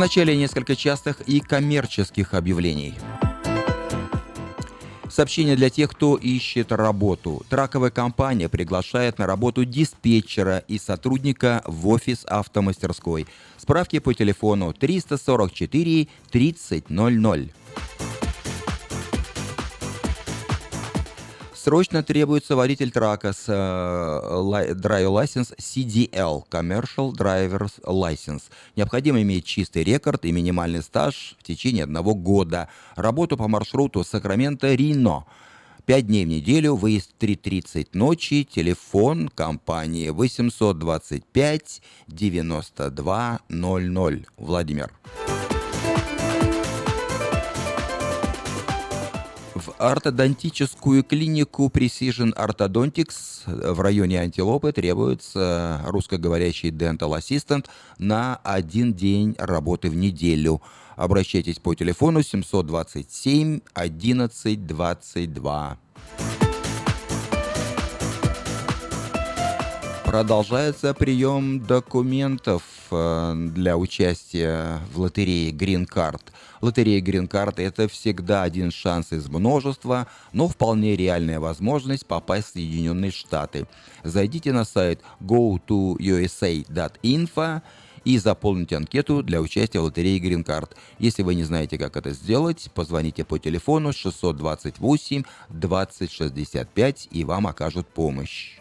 Вначале несколько частых и коммерческих объявлений. Сообщение для тех, кто ищет работу. Траковая компания приглашает на работу диспетчера и сотрудника в офис автомастерской. Справки по телефону 344 3000. Срочно требуется водитель трака с э, Driver License CDL, Commercial Driver's License. Необходимо иметь чистый рекорд и минимальный стаж в течение одного года. Работу по маршруту Сакраменто-Рино. Пять дней в неделю, выезд 3.30 ночи, телефон компании 825 92 00. Владимир. В ортодонтическую клинику Precision Orthodontics в районе Антилопы требуется русскоговорящий dental assistant на один день работы в неделю. Обращайтесь по телефону 727 11 22. Продолжается прием документов э, для участия в лотерее Green Card. Лотерея Green Card – это всегда один шанс из множества, но вполне реальная возможность попасть в Соединенные Штаты. Зайдите на сайт go2usa.info и заполните анкету для участия в лотерее Green Card. Если вы не знаете, как это сделать, позвоните по телефону 628 2065 и вам окажут помощь.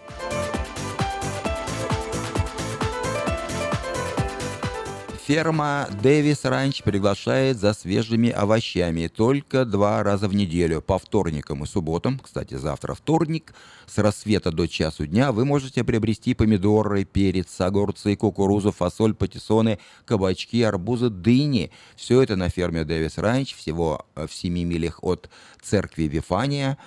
Ферма Дэвис Ранч приглашает за свежими овощами только два раза в неделю, по вторникам и субботам. Кстати, завтра вторник, с рассвета до часу дня вы можете приобрести помидоры, перец, огурцы, кукурузу, фасоль, патиссоны, кабачки, арбузы, дыни. Все это на ферме Дэвис Ранч, всего в 7 милях от церкви Вифания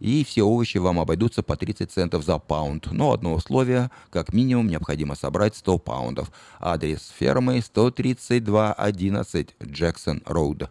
и все овощи вам обойдутся по 30 центов за паунд. Но одно условие, как минимум необходимо собрать 100 паундов. Адрес фермы 13211 Джексон Роуд.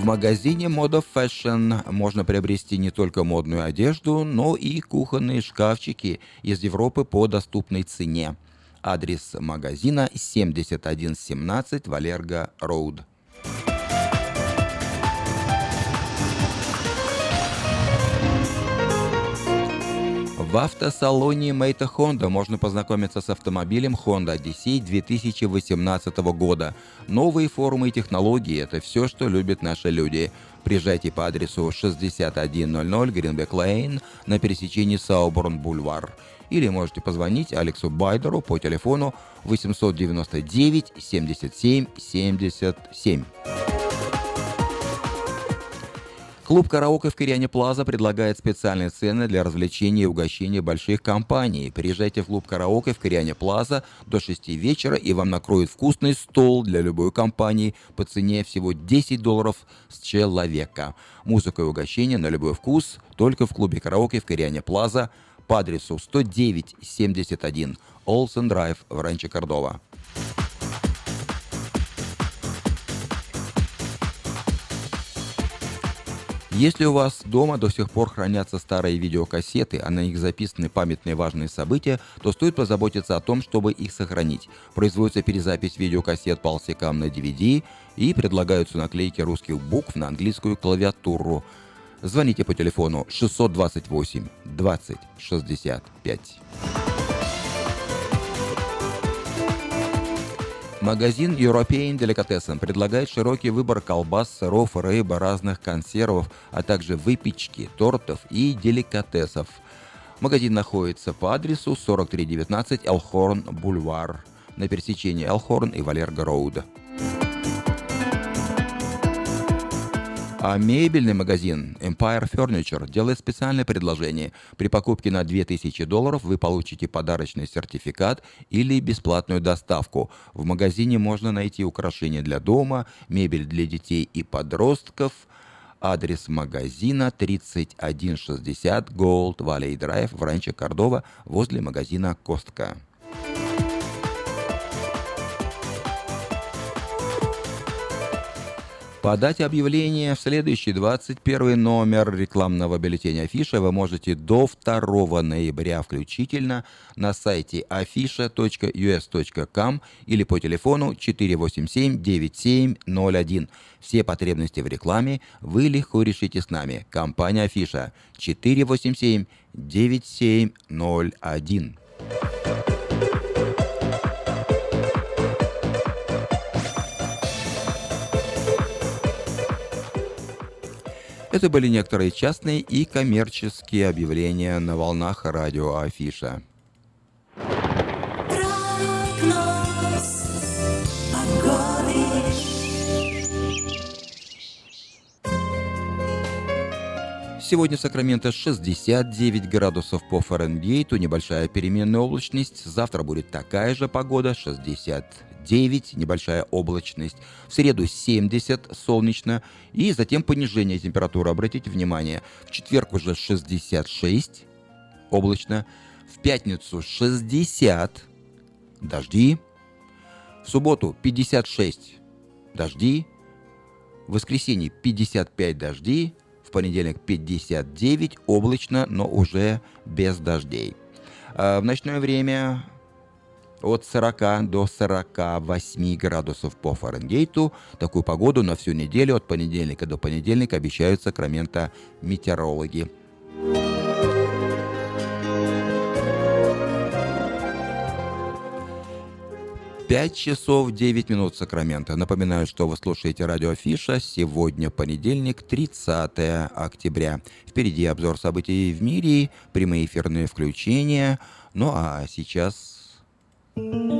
В магазине Moda Fashion можно приобрести не только модную одежду, но и кухонные шкафчики из Европы по доступной цене. Адрес магазина 7117 Валерго Роуд. В автосалоне Мейта Honda можно познакомиться с автомобилем Honda Odyssey 2018 года. Новые формы и технологии – это все, что любят наши люди. Приезжайте по адресу 6100 Гринбек Лейн на пересечении Сауборн-Бульвар. Или можете позвонить Алексу Байдеру по телефону 899 77 77. Клуб «Караоке» в Кориане Плаза предлагает специальные цены для развлечения и угощения больших компаний. Приезжайте в клуб «Караоке» в Кориане Плаза до 6 вечера, и вам накроют вкусный стол для любой компании по цене всего 10 долларов с человека. Музыка и угощение на любой вкус только в клубе «Караоке» в Кориане Плаза по адресу 10971 Олсен Драйв в Ранче Кордова. Если у вас дома до сих пор хранятся старые видеокассеты, а на них записаны памятные важные события, то стоит позаботиться о том, чтобы их сохранить. Производится перезапись видеокассет по алсекам на DVD и предлагаются наклейки русских букв на английскую клавиатуру. Звоните по телефону 628 20 65. Магазин European Delicatessen предлагает широкий выбор колбас, сыров, рыбы, разных консервов, а также выпечки, тортов и деликатесов. Магазин находится по адресу 4319 Элхорн Бульвар на пересечении Элхорн и Валерго Роуда. А мебельный магазин Empire Furniture делает специальное предложение. При покупке на 2000 долларов вы получите подарочный сертификат или бесплатную доставку. В магазине можно найти украшения для дома, мебель для детей и подростков. Адрес магазина 3160 Gold Valley Drive в Ранчо Кордова возле магазина Костка. Подать объявление в следующий 21 номер рекламного бюллетеня Афиша вы можете до 2 ноября включительно на сайте afisha.us.com или по телефону 487-9701. Все потребности в рекламе вы легко решите с нами. Компания Афиша 487-9701. Это были некоторые частные и коммерческие объявления на волнах радио Афиша. Сегодня в Сакраменто 69 градусов по Фаренгейту, небольшая переменная облачность. Завтра будет такая же погода, 60 9, небольшая облачность. В среду 70, солнечно. И затем понижение температуры. Обратите внимание, в четверг уже 66, облачно. В пятницу 60, дожди. В субботу 56, дожди. В воскресенье 55 дожди. В понедельник 59, облачно, но уже без дождей. А в ночное время от 40 до 48 градусов по Фаренгейту. Такую погоду на всю неделю от понедельника до понедельника обещают Сакраменто метеорологи. Пять часов девять минут Сакрамента. Напоминаю, что вы слушаете радио Афиша. Сегодня понедельник, 30 октября. Впереди обзор событий в мире, прямые эфирные включения. Ну а сейчас Thank you.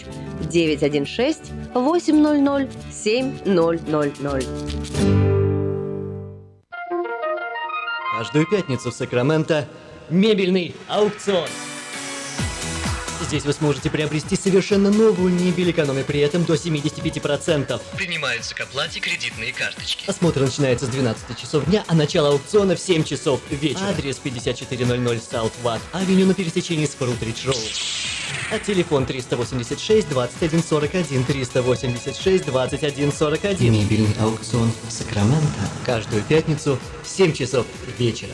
916 800 7000. Каждую пятницу в Сакраменто мебельный аукцион. Здесь вы сможете приобрести совершенно новую мебель, экономя при этом до 75%. Принимаются к оплате кредитные карточки. Осмотр начинается с 12 часов дня, а начало аукциона в 7 часов вечера. Адрес 5400 South Watt Авеню на пересечении с Фрутридж Роуд. А телефон 386 2141 386 2141. Мебельный аукцион Сакраменто. Каждую пятницу в 7 часов вечера.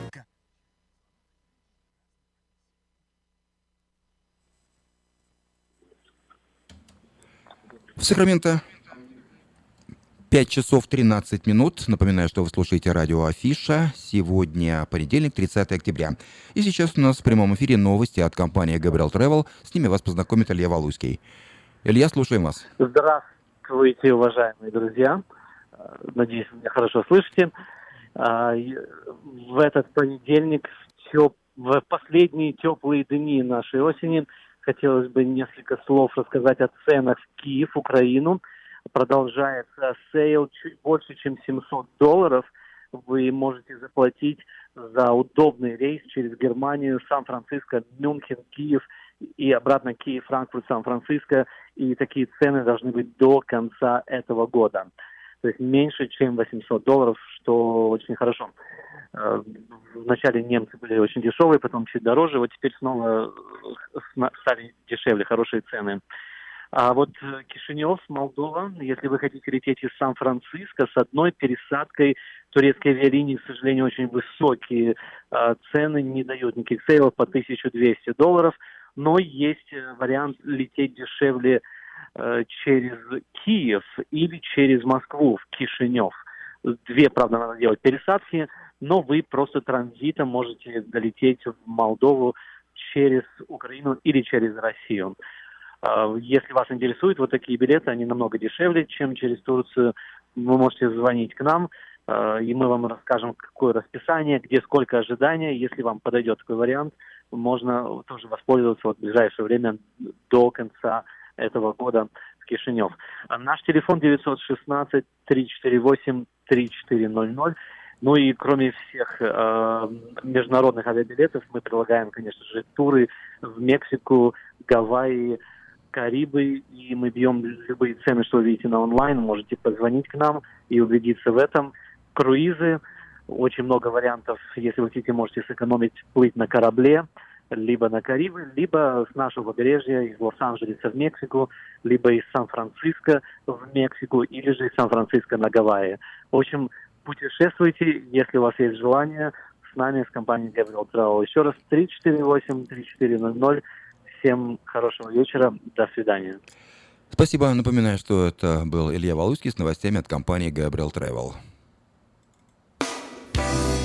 В Сакраменто 5 часов 13 минут. Напоминаю, что вы слушаете радио Афиша. Сегодня понедельник, 30 октября. И сейчас у нас в прямом эфире новости от компании Gabriel Travel. С ними вас познакомит Илья Валуйский. Илья, слушаем вас. Здравствуйте, уважаемые друзья. Надеюсь, вы меня хорошо слышите. А, в этот понедельник, в последние теплые дни нашей осени, хотелось бы несколько слов рассказать о ценах в Киев, Украину. Продолжается sale чуть больше, чем 700 долларов. Вы можете заплатить за удобный рейс через Германию, Сан-Франциско, Мюнхен, Киев и обратно Киев, Франкфурт, Сан-Франциско. И такие цены должны быть до конца этого года. То есть меньше, чем 800 долларов, что очень хорошо. Э, вначале немцы были очень дешевые, потом чуть дороже, вот теперь снова э, стали дешевле, хорошие цены. А вот э, Кишинев, Молдова, если вы хотите лететь из Сан-Франциско с одной пересадкой турецкой авиалинии, к сожалению, очень высокие цены, не дают никаких сейлов по 1200 долларов, но есть вариант лететь дешевле через Киев или через Москву в Кишинев. Две, правда, надо делать пересадки – но вы просто транзитом можете долететь в Молдову через Украину или через Россию. А, если вас интересуют вот такие билеты, они намного дешевле, чем через Турцию. Вы можете звонить к нам, а, и мы вам расскажем, какое расписание, где сколько ожидания. Если вам подойдет такой вариант, можно тоже воспользоваться вот в ближайшее время до конца этого года в Кишинев. А наш телефон 916 348 3400. Ну и кроме всех э, международных авиабилетов мы предлагаем, конечно же, туры в Мексику, Гавайи, Карибы, и мы бьем любые цены, что вы видите на онлайн, можете позвонить к нам и убедиться в этом. Круизы, очень много вариантов, если вы хотите, можете сэкономить, плыть на корабле, либо на Карибы, либо с нашего побережья, из Лос-Анджелеса в Мексику, либо из Сан-Франциско в Мексику, или же из Сан-Франциско на Гавайи. В общем, путешествуйте, если у вас есть желание, с нами, с компанией Gabriel Travel. Еще раз, 348-3400. Всем хорошего вечера, до свидания. Спасибо. Напоминаю, что это был Илья Валуйский с новостями от компании Gabriel Travel.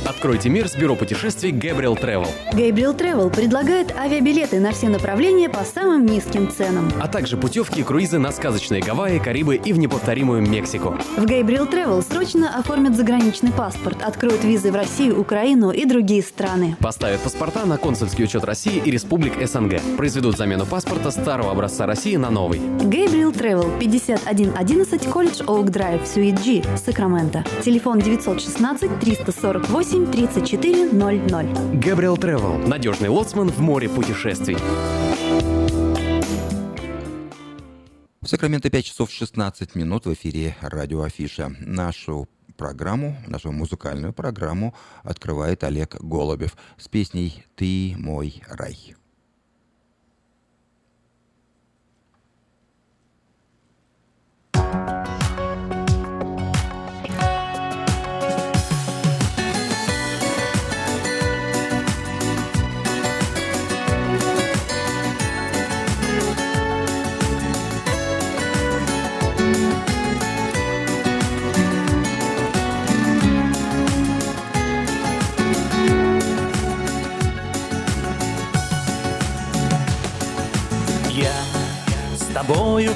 Откройте мир с бюро путешествий Gabriel Travel. Gabriel Travel предлагает авиабилеты на все направления по самым низким ценам. А также путевки и круизы на сказочные Гавайи, Карибы и в неповторимую Мексику. В Gabriel Travel срочно оформят заграничный паспорт, откроют визы в Россию, Украину и другие страны. Поставят паспорта на консульский учет России и республик СНГ. Произведут замену паспорта старого образца России на новый. Gabriel Travel 5111 Колледж Оук Драйв, Суит G, Сакраменто. Телефон 916 348 3400. Габриэл Travel. Надежный лоцман в море путешествий. В Сакраменто 5 часов 16 минут в эфире радио Афиша. Нашу программу, нашу музыкальную программу открывает Олег Голубев с песней «Ты мой рай».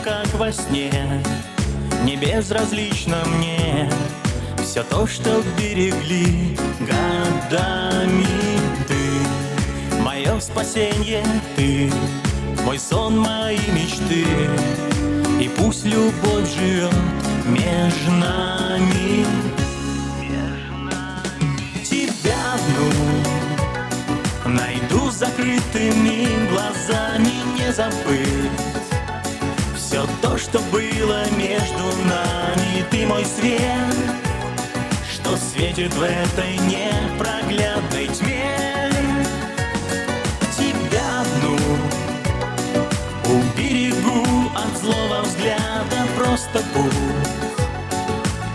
Как во сне. Не безразлично мне Все то, что берегли годами ты. Мое спасенье ты Мой сон, мои мечты. И пусть любовь живет между нами. Тебя одну Найду закрытыми глазами Не забыть Все то, что было между нами. Ты мой свет Что светит в этой непроглядной тьме. Тебя одну Уберегу от злого взгляда. Просто будь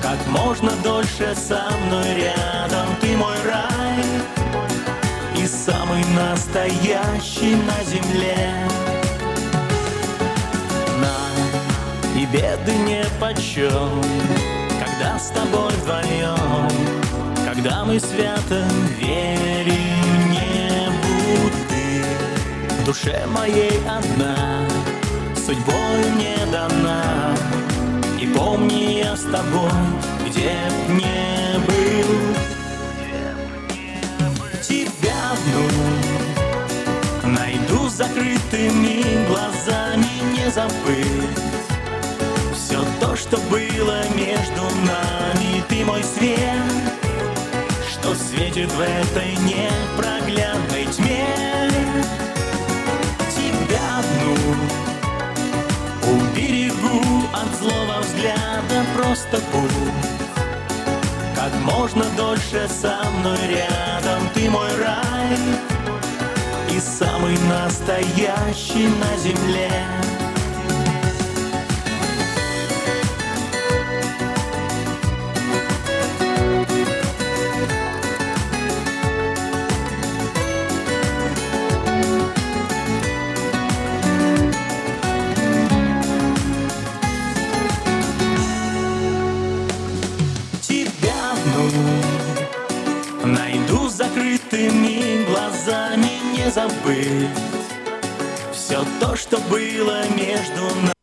Как можно дольше со мной рядом. Ты мой рай И самый настоящий на земле беды не почем Когда с тобой вдвоем Когда мы свято верим небу ты. В душе моей одна Судьбою мне дана. И помни я с тобой Где б не был. Тебя одну Найду закрытыми глазами Не забыть что было между нами. Ты мой свет Что светит в этой непроглядной тьме. Тебя одну Уберегу от злого взгляда. Просто будь Как можно дольше со мной рядом. Ты мой рай И самый настоящий на земле забыть Все то, что было между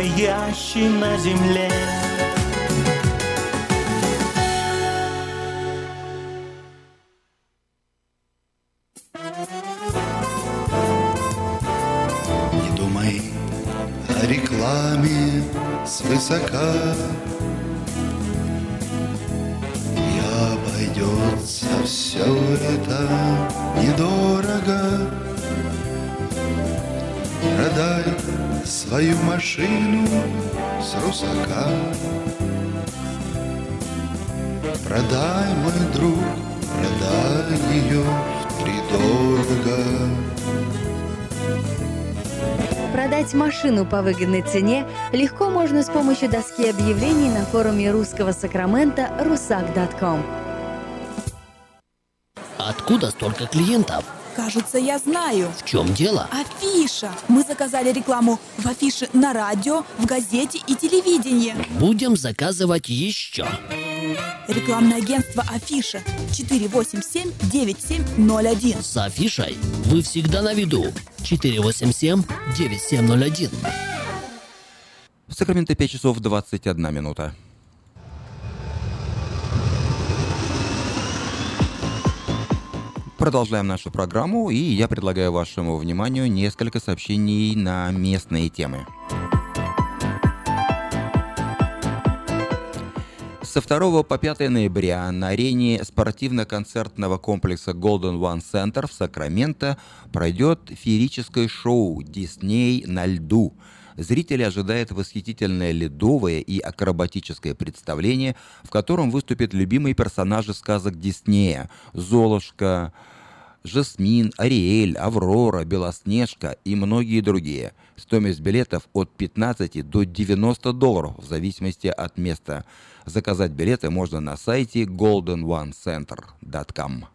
настоящий на земле. Не думай о рекламе свысока. И обойдется все это недорого. Продай свою машину с русака Продай, мой друг, продай ее втридорого Продать машину по выгодной цене легко можно с помощью доски объявлений на форуме русского Сакрамента rusak.com. Откуда столько клиентов? Кажется, я знаю. В чем дело? Афиша. Мы заказали рекламу в афише на радио, в газете и телевидении. Будем заказывать еще. Рекламное агентство Афиша 487-9701. С афишей вы всегда на виду. 487-9701. В Сакраменто 5 часов 21 минута. Продолжаем нашу программу, и я предлагаю вашему вниманию несколько сообщений на местные темы. Со 2 по 5 ноября на арене спортивно-концертного комплекса Golden One Center в Сакраменто пройдет феерическое шоу «Дисней на льду». Зрители ожидают восхитительное ледовое и акробатическое представление, в котором выступят любимые персонажи сказок Диснея – Золушка, Жасмин, Ариэль, Аврора, Белоснежка и многие другие. Стоимость билетов от 15 до 90 долларов в зависимости от места. Заказать билеты можно на сайте goldenonecenter.com.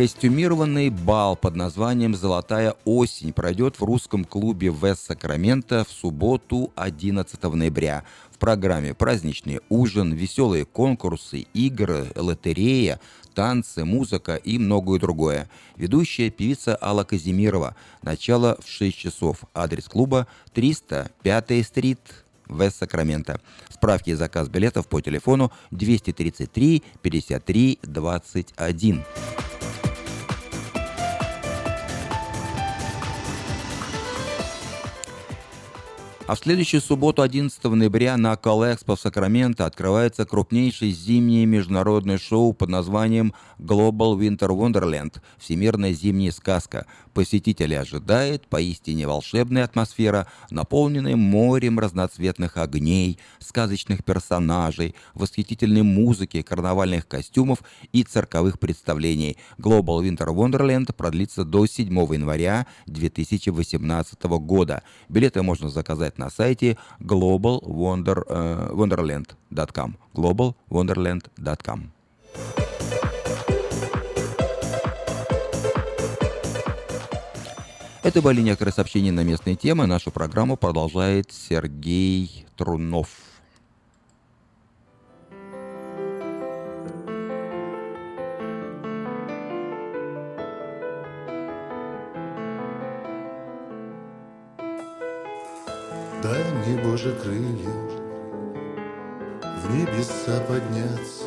Костюмированный бал под названием «Золотая осень» пройдет в русском клубе Вест Сакраменто в субботу 11 ноября. В программе праздничный ужин, веселые конкурсы, игры, лотерея, танцы, музыка и многое другое. Ведущая певица Алла Казимирова. Начало в 6 часов. Адрес клуба 305 стрит, Вест Сакраменто. Справки и заказ билетов по телефону 233 53 21. А в следующую субботу, 11 ноября, на Колэкспо в Сакраменто открывается крупнейшее зимнее международное шоу под названием Global Winter Wonderland – Всемирная зимняя сказка. Посетители ожидает поистине волшебная атмосфера, наполненная морем разноцветных огней, сказочных персонажей, восхитительной музыки, карнавальных костюмов и цирковых представлений. Global Winter Wonderland продлится до 7 января 2018 года. Билеты можно заказать на сайте globalwonderland.com globalwonderland.com Это были некоторые сообщения на местные темы. Нашу программу продолжает Сергей Трунов. Дай мне, Боже, крылья В небеса подняться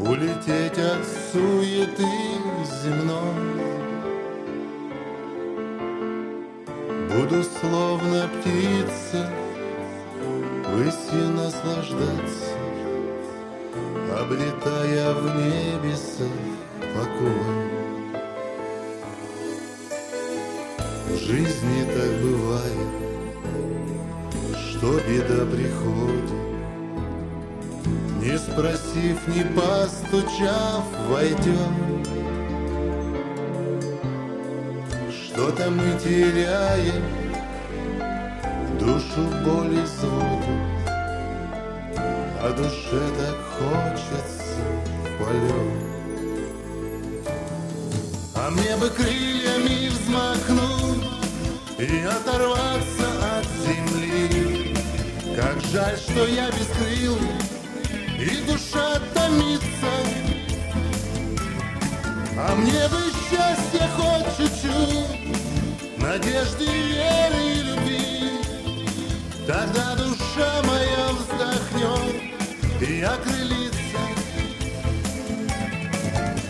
Улететь от суеты земной Буду словно птица Высью наслаждаться Облетая в небесах покой В жизни так бывает, что беда приходит, Не спросив, не постучав, войдет. Что-то мы теряем, душу боли звуку, А душе так хочется полет. А мне бы крыльями взмахнуть И оторваться от земли. Как жаль, что я бескрылый И душа томится. А мне бы счастья хоть чуть-чуть Надежды, веры и любви Тогда душа моя вздохнет И окрылится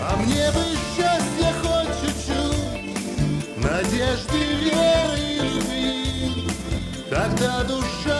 а мне бы счастья хоть чуть-чуть, Надежды, веры и любви. Тогда душа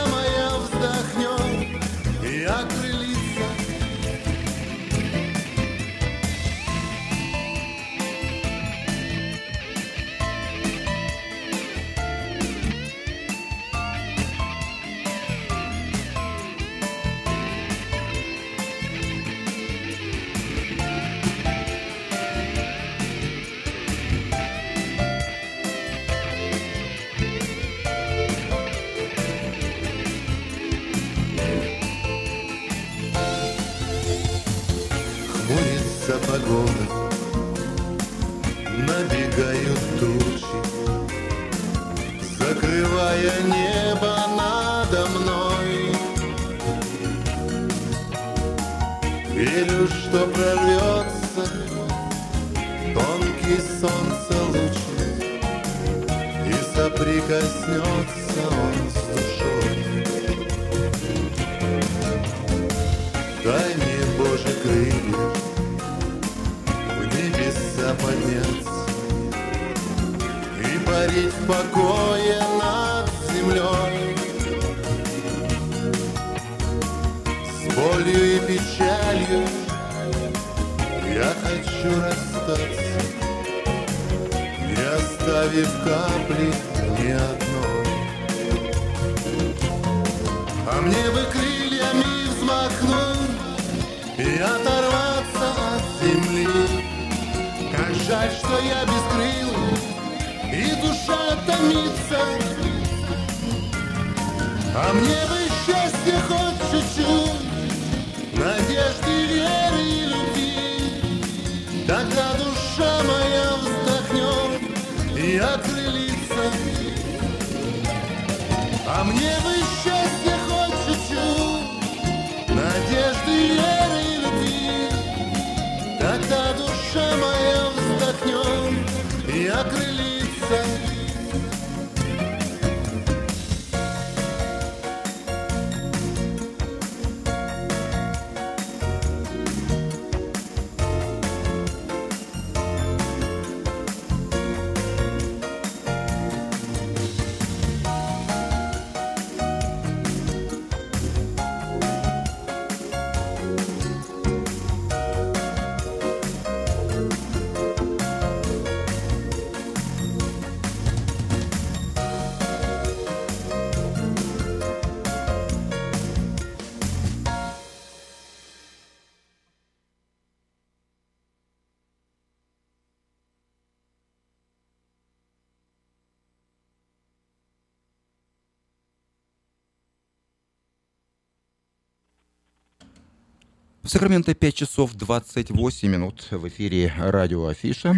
В Сакраменто 5 часов 28 минут в эфире радио Афиша.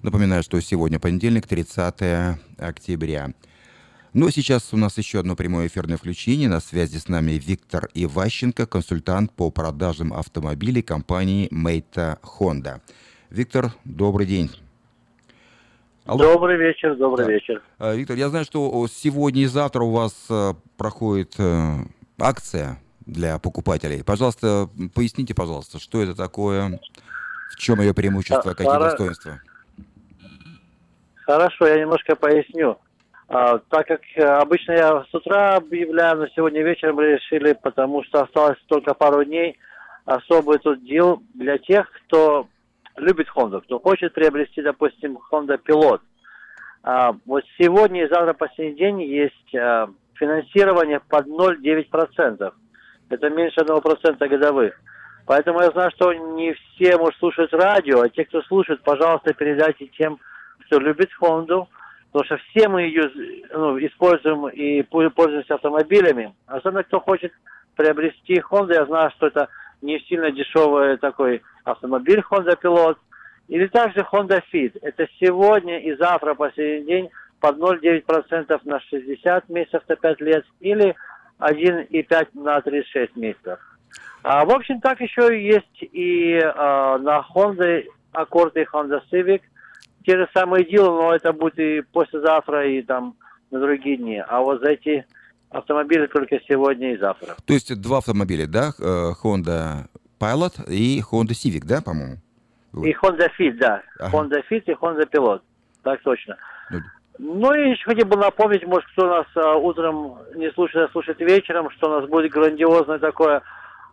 Напоминаю, что сегодня понедельник, 30 октября. Ну а сейчас у нас еще одно прямое эфирное включение. На связи с нами Виктор Иващенко, консультант по продажам автомобилей компании Мейта Honda. Виктор, добрый день. Добрый вечер, добрый Да. вечер. А, Виктор, я знаю, что сегодня и завтра у вас э, проходит э, акция для покупателей. Пожалуйста, поясните, пожалуйста, что это такое, в чем ее преимущество, А, какие пора- достоинства? Хорошо, я немножко поясню. А, так как э, обычно я с утра объявляю, но сегодня вечером решили, потому что осталось только пару дней, особый тут дел для тех, кто любит Honda, кто хочет приобрести, допустим, Honda Pilot. А, вот сегодня и завтра последний день есть а, финансирование под 0,9%. Это меньше 1% годовых. Поэтому я знаю, что не все, может, слушают радио, а те, кто слушает, пожалуйста, передайте тем, кто любит Хонду, потому что все мы ее ну, используем и пользуемся автомобилями. Особенно, кто хочет приобрести Honda, я знаю, что это не сильно дешевый такой автомобиль Honda Pilot, или также Honda Fit. Это сегодня и завтра, последний день, под 0,9% на 60 месяцев на 5 лет, или 1,5 на 36 месяцев. А, в общем, так еще есть и а, на Honda Accord и Honda Civic те же самые дела, но это будет и послезавтра, и там на другие дни. А вот за эти автомобили только сегодня и завтра. То есть два автомобиля, да? Э, Honda Pilot и Honda Civic, да, по-моему? И Honda Fit, да. Ага. Honda Fit и Honda Pilot. Так точно. Ну и еще хотел бы напомнить, может, кто нас а, утром не слушает, а слушает вечером, что у нас будет грандиозный такой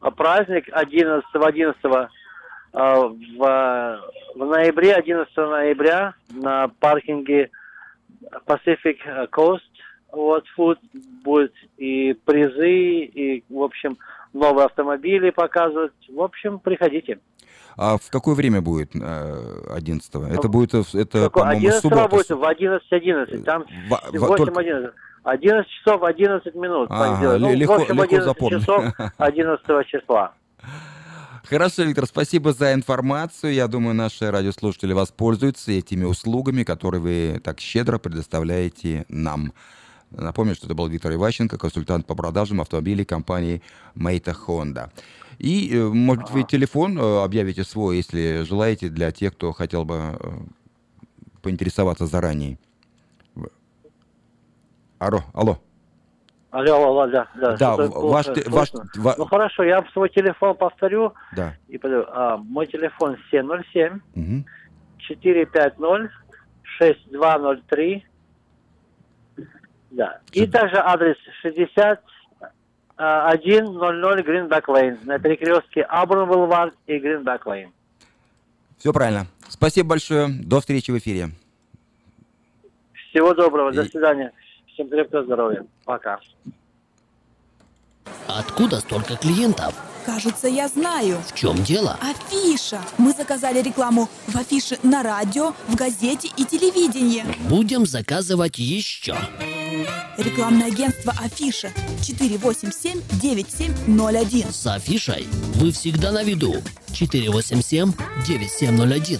а, праздник 11 11 а, в, в ноябре, 11 ноября на паркинге Pacific Coast. Вот Food будет и призы, и, в общем, новые автомобили показывать. В общем, приходите. А в какое время будет э, 11 Это Ну, будет, это, по-моему, 11 суббота. будет в 11.11. Там Во- во- 8 только- 11. 11 часов 11 минут. Понедельник. ну, ле- легко- в общем, легко 11 запомнить. часов 11 числа. Хорошо, Виктор, спасибо за информацию. Я думаю, наши радиослушатели воспользуются этими услугами, которые вы так щедро предоставляете нам. Напомню, что это был Виктор Иващенко, консультант по продажам автомобилей компании Мейта Honda. И, э, может быть, вы телефон э, объявите свой, если желаете, для тех, кто хотел бы э, поинтересоваться заранее. Алло, алло. Алло, алло, да, да. Да, ваш ваш- слышно. ва- Ну хорошо, я свой телефон повторю. Да. И. А, мой телефон 707 Мгм. 450 6203. Да. И также адрес 60 а, 100 Гринбек Лейн на перекрестке Абрам Бульвар и Гринбек Лейн. Все правильно. Спасибо большое. До встречи в эфире. Всего доброго, до И- свидания. Всем крепкого здоровья. Пока. Откуда столько клиентов? Кажется, я знаю. В чем дело? Афиша. Мы заказали рекламу в афише на радио, в газете и телевидении. Будем заказывать еще. Рекламное агентство Афиша 487-9701. С афишей вы всегда на виду. 487-9701.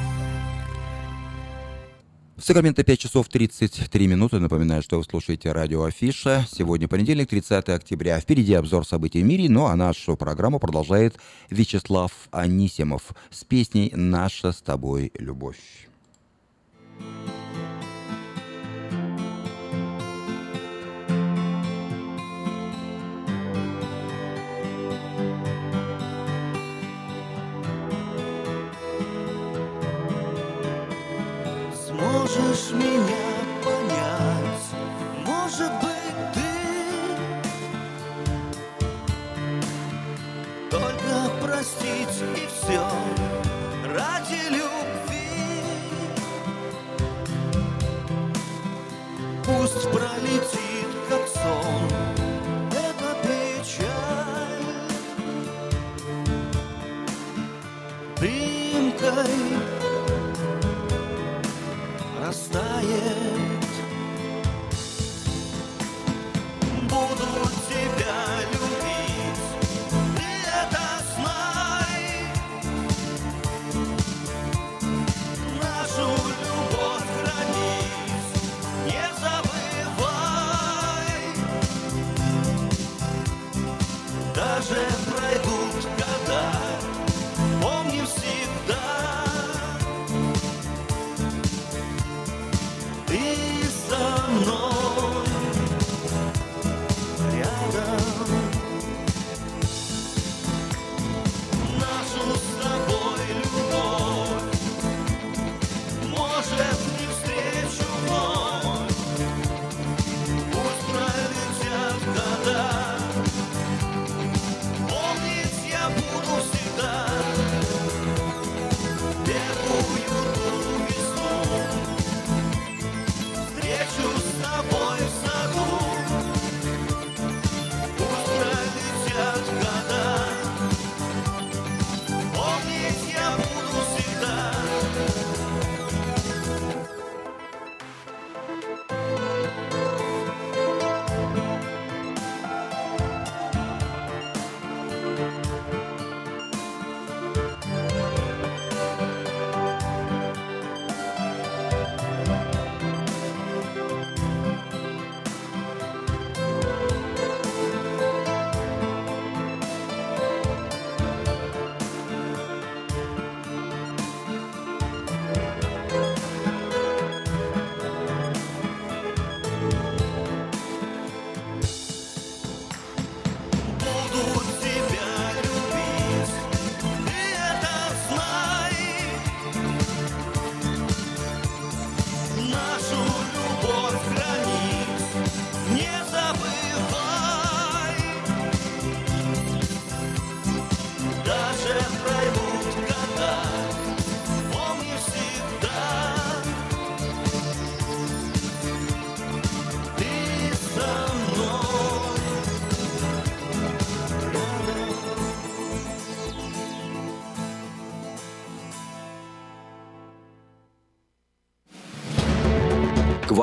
В Сакраменто 5 часов 33 минуты. Напоминаю, что вы слушаете радио Афиша. Сегодня понедельник, 30 октября. Впереди обзор событий в мире, ну а нашу программу продолжает Вячеслав Анисимов с песней «Наша с тобой любовь». Сможешь меня понять, может быть ты Только простить и все ради любви. Пусть пролетит, как сон, растает.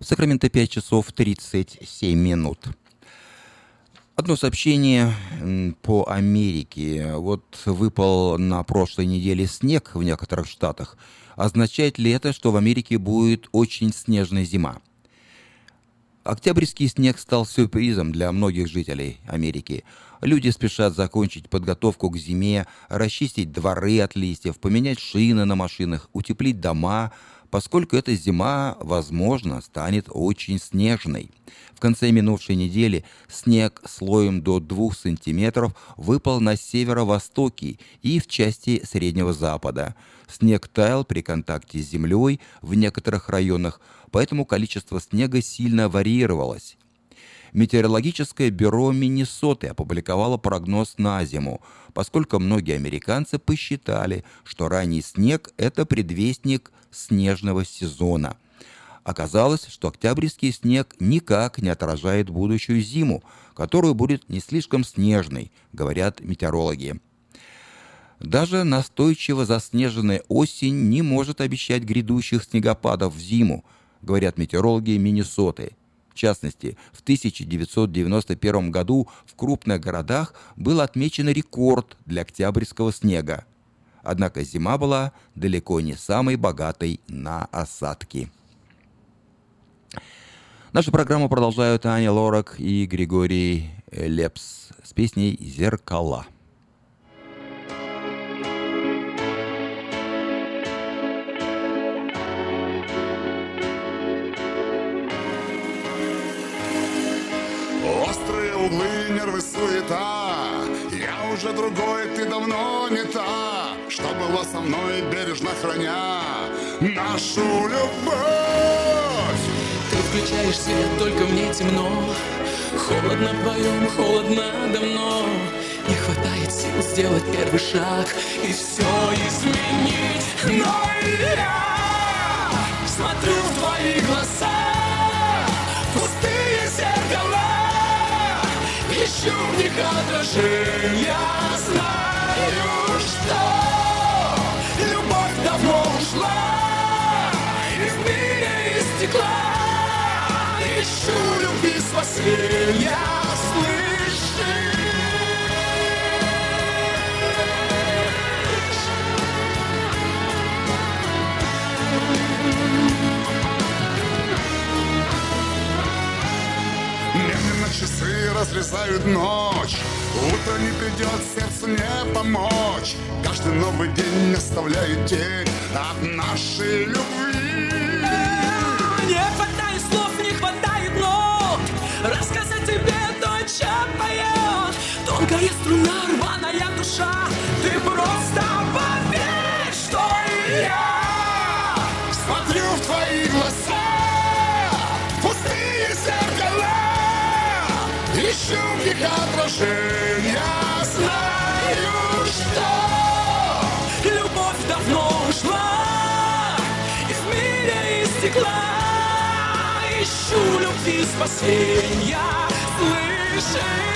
Сакраменто 5 часов 37 минут. Одно сообщение по Америке. Вот выпал на прошлой неделе снег в некоторых штатах. Означает ли это, что в Америке будет очень снежная зима? Октябрьский снег стал сюрпризом для многих жителей Америки. Люди спешат закончить подготовку к зиме, расчистить дворы от листьев, поменять шины на машинах, утеплить дома, поскольку эта зима, возможно, станет очень снежной. В конце минувшей недели снег слоем до 2 сантиметров выпал на северо-востоке и в части Среднего Запада. Снег таял при контакте с землей в некоторых районах, поэтому количество снега сильно варьировалось. Метеорологическое бюро Миннесоты опубликовало прогноз на зиму, поскольку многие американцы посчитали, что ранний снег – это предвестник снежного сезона. Оказалось, что октябрьский снег никак не отражает будущую зиму, которую будет не слишком снежной, говорят метеорологи. Даже настойчиво заснеженная осень не может обещать грядущих снегопадов в зиму, говорят метеорологи Миннесоты. В частности, в 1991 году в крупных городах был отмечен рекорд для октябрьского снега. Однако зима была далеко не самой богатой на осадки. Нашу программу продолжают Аня Лорак и Григорий Лепс с песней «Зеркала». Углы, нервы, суета. Я уже другой, ты давно не та. Что была со мной, бережно храня Нашу любовь. Ты включаешь свет, только мне темно. Холодно вдвоем, холодно давно. Не хватает сил сделать первый шаг И все изменить. Но я смотрю в твои глаза Ищу в них отражения Знаю, что Любовь давно ушла И в мире из стекла Ищу любви спасения часы разрезают ночь. Утро не придет, сердцу не помочь. Каждый новый день оставляет тень От нашей любви. Не хватает слов, не хватает нот. Рассказать тебе то, чем поет Тонкая струна, рваная душа. Ты просто поверь, что я Смотрю в твои глаза В них отражения Знаю, что Любовь давно ушла. И в мире из стекла. Ищу любви спасения. Слышишь?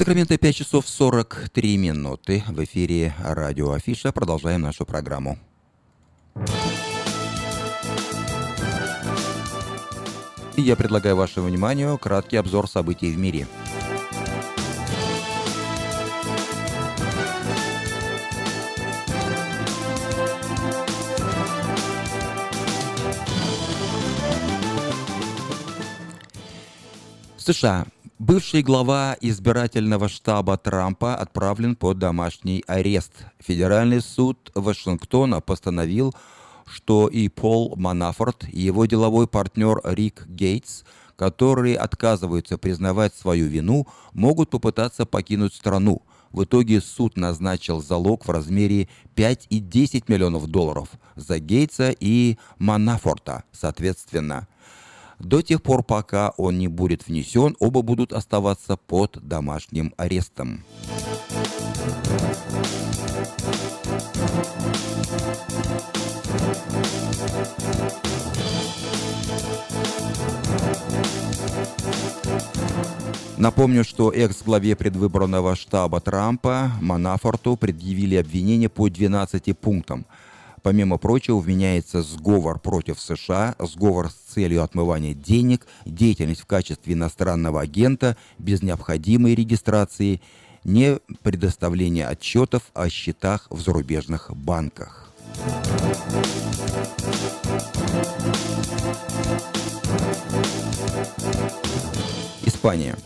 Сакраменто 5 часов 43 минуты. В эфире радио Афиша. Продолжаем нашу программу. И я предлагаю вашему вниманию краткий обзор событий в мире. США. Бывший глава избирательного штаба Трампа отправлен под домашний арест. Федеральный суд Вашингтона постановил, что и Пол Манафорт, и его деловой партнер Рик Гейтс, которые отказываются признавать свою вину, могут попытаться покинуть страну. В итоге суд назначил залог в размере 5 и 10 миллионов долларов за Гейтса и Манафорта, соответственно. До тех пор, пока он не будет внесен, оба будут оставаться под домашним арестом. Напомню, что экс-главе предвыборного штаба Трампа Манафорту предъявили обвинения по 12 пунктам. Помимо прочего, вменяется сговор против США, сговор с целью отмывания денег, деятельность в качестве иностранного агента без необходимой регистрации, не предоставление отчетов о счетах в зарубежных банках. Испания.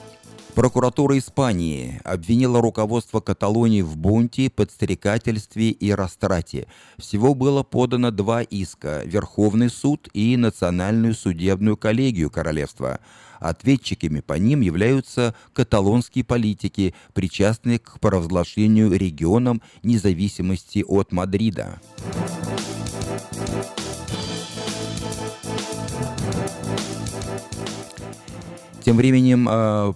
Прокуратура Испании обвинила руководство Каталонии в бунте, подстрекательстве и растрате. Всего было подано два иска – Верховный суд и Национальную судебную коллегию королевства. Ответчиками по ним являются каталонские политики, причастные к провозглашению регионом независимости от Мадрида. Тем временем э,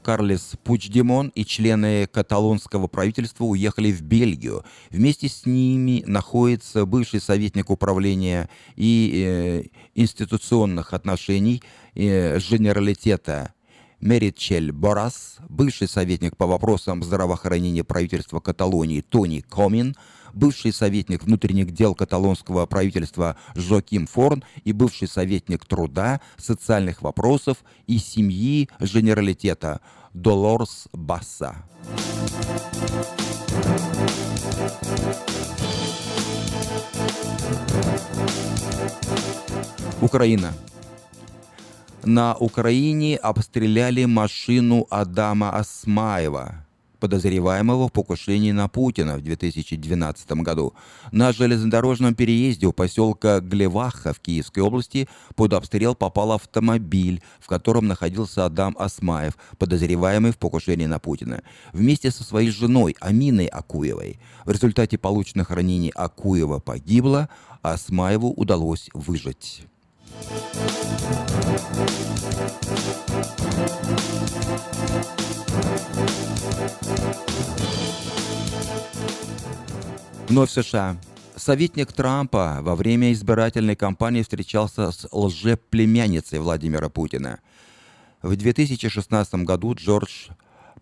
Карлес Пучдемон и члены каталонского правительства уехали в Бельгию. Вместе с ними находится бывший советник управления и э, институционных отношений э, Женералитета Меричель Борас, бывший советник по вопросам здравоохранения правительства Каталонии Тони Комин, бывший советник внутренних дел каталонского правительства Жоким Форн и бывший советник труда, социальных вопросов и семьи Женералитета Долорс Басса. Украина. На Украине обстреляли машину Адама Асмаева, подозреваемого в покушении на Путина в 2012 году. На железнодорожном переезде у поселка Глеваха в Киевской области под обстрел попал автомобиль, в котором находился Адам Асмаев, подозреваемый в покушении на Путина, вместе со своей женой Аминой Акуевой. В результате полученных ранений Акуева погибла, а Асмаеву удалось выжить. Вновь США. Советник Трампа во время избирательной кампании встречался с лжеплемянницей Владимира Путина. В 2016 году Джордж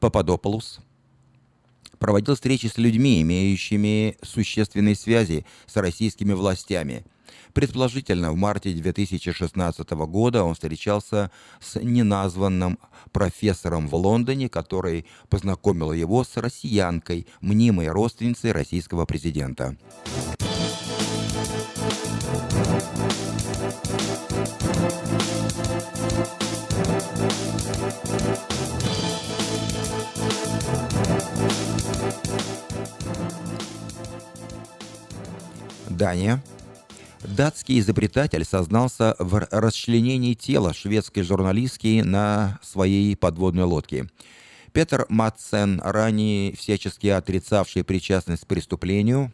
Пападополус проводил встречи с людьми, имеющими существенные связи с российскими властями – Предположительно, в марте 2016 года он встречался с неназванным профессором в Лондоне, который познакомил его с россиянкой, мнимой родственницей российского президента. Дания – Датский изобретатель сознался в расчленении тела шведской журналистки на своей подводной лодке. Петр Матсен, ранее всячески отрицавший причастность к преступлению,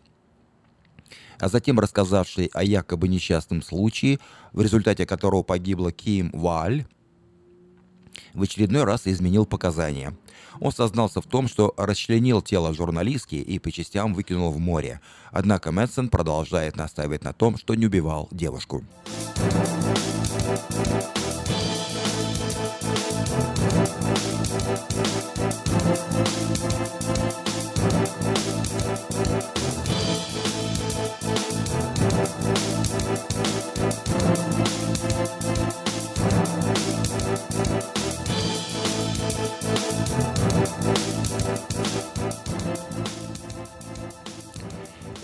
а затем рассказавший о якобы несчастном случае, в результате которого погибла Ким Валь, в очередной раз изменил показания. Он сознался в том, что расчленил тело журналистки и по частям выкинул в море. Однако Мэтсон продолжает настаивать на том, что не убивал девушку.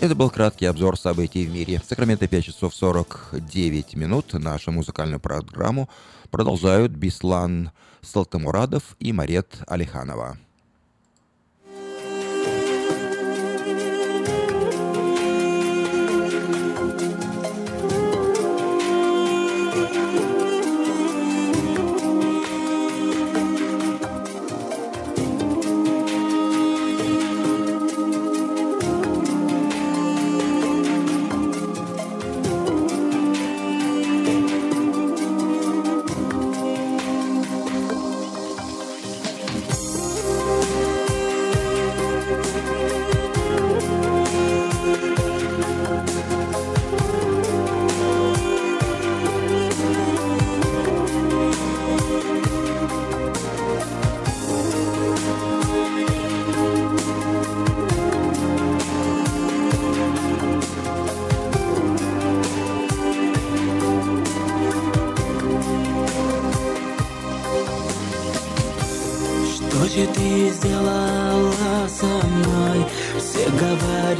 Это был краткий обзор событий в мире. Сакраменто 5 часов 49 минут. Нашу музыкальную программу продолжают Бислан Салтамурадов и Марет Алиханова.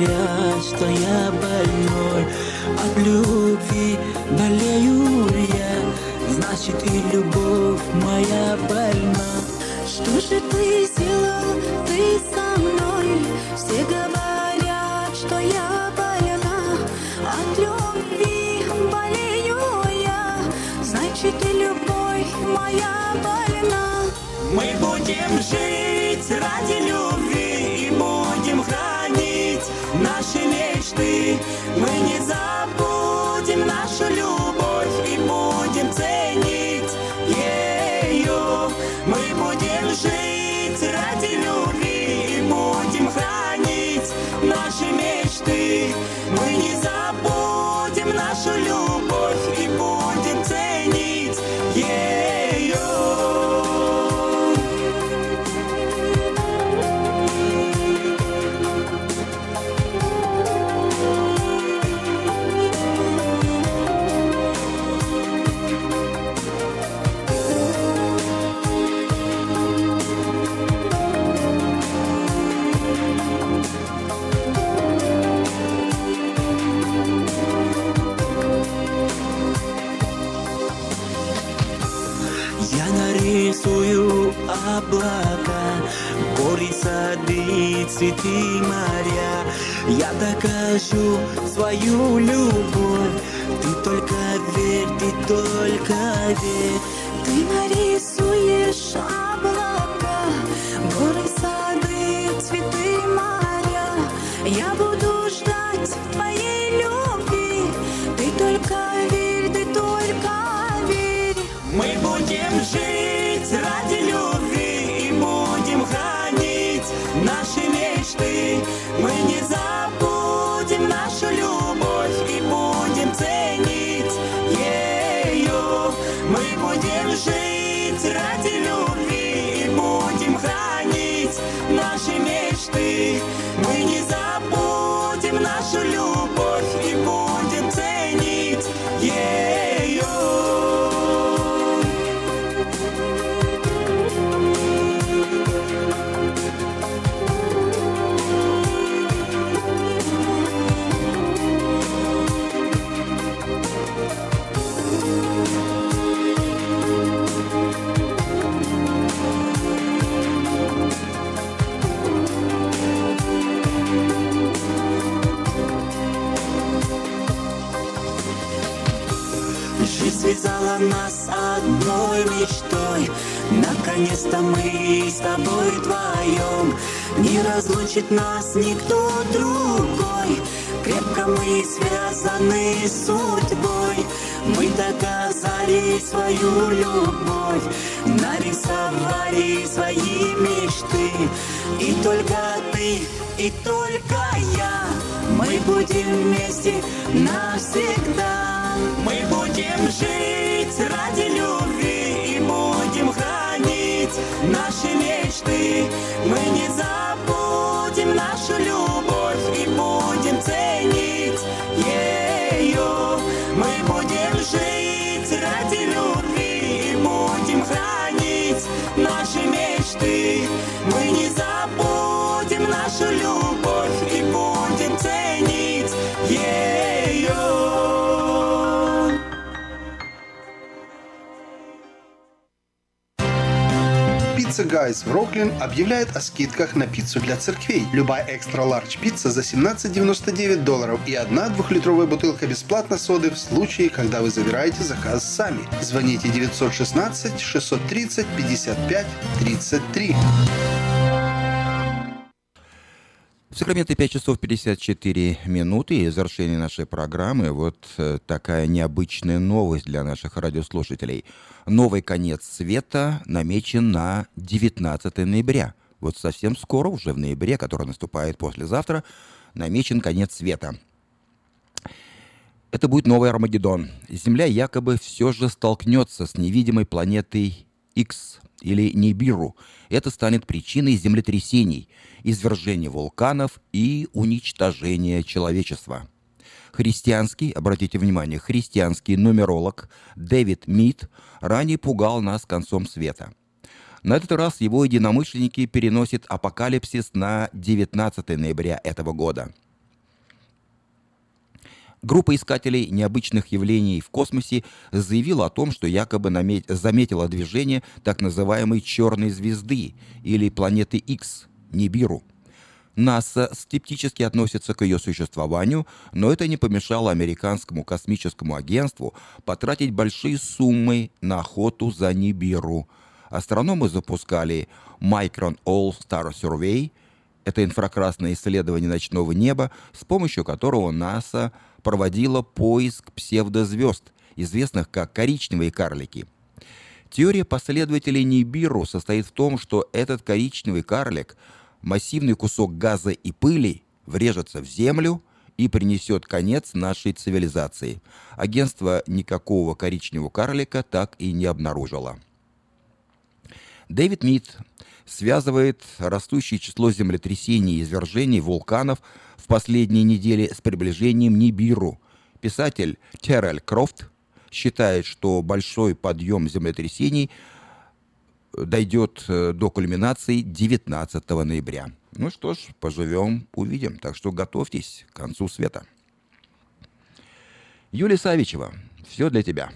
olhaste em. majesty. We цветы, моря. Я докажу свою любовь. Ты только верь, ты только верь. Ты нарисуешь облака, горы, сады, цветы, моря. Я буду ждать твоей любви. Ты только верь, ты только верь. Мы будем жить Разлучит нас никто другой. Крепко мы связаны судьбой. Мы доказали свою любовь Нарисовали свои мечты. И только ты, и только я. Мы будем вместе навсегда. Мы будем жить ради любви и будем хранить наши мечты. Мы не забудем нашу любовь и будем ценить ее. Pizza Guys в Rocklin объявляет о скидках на пиццу для церквей. Любая extra large пицца за 17,99 долларов и одна двухлитровая бутылка бесплатно соды в случае, когда вы забираете заказ сами. Звоните 916 630 55 33. В Сакраменто 5 часов 54 минуты и завершение нашей программы. Вот э, такая необычная новость для наших радиослушателей. Новый конец света намечен на 19 ноября. Вот совсем скоро, уже в ноябре, который наступает послезавтра, намечен конец света. Это будет новый Армагеддон. Земля якобы все же столкнется с невидимой планетой X или Нибиру. Это станет причиной землетрясений, извержения вулканов и уничтожения человечества. Христианский, обратите внимание, христианский нумеролог Дэвид Мид ранее пугал нас концом света. На этот раз его единомышленники переносят апокалипсис на 19 ноября этого года. Группа искателей необычных явлений в космосе заявила о том, что якобы заметила движение так называемой черной звезды или планеты X, Нибиру. НАСА скептически относится к ее существованию, но это не помешало американскому космическому агентству потратить большие суммы на охоту за Нибиру. Астрономы запускали Micron All-Star Survey, это инфракрасное исследование ночного неба, с помощью которого НАСА проводила поиск псевдозвезд, известных как коричневые карлики. Теория последователей Нибиру состоит в том, что этот коричневый карлик, массивный кусок газа и пыли, врежется в Землю и принесет конец нашей цивилизации. Агентство никакого коричневого карлика так и не обнаружило. Дэвид Мид связывает растущее число землетрясений и извержений вулканов в последние недели с приближением Нибиру. Писатель Террель Крофт считает, что большой подъем землетрясений дойдет э, до кульминации 19 ноября. Ну что ж, поживем, увидим. Так что готовьтесь к концу света. Юлия Савичева, все для тебя.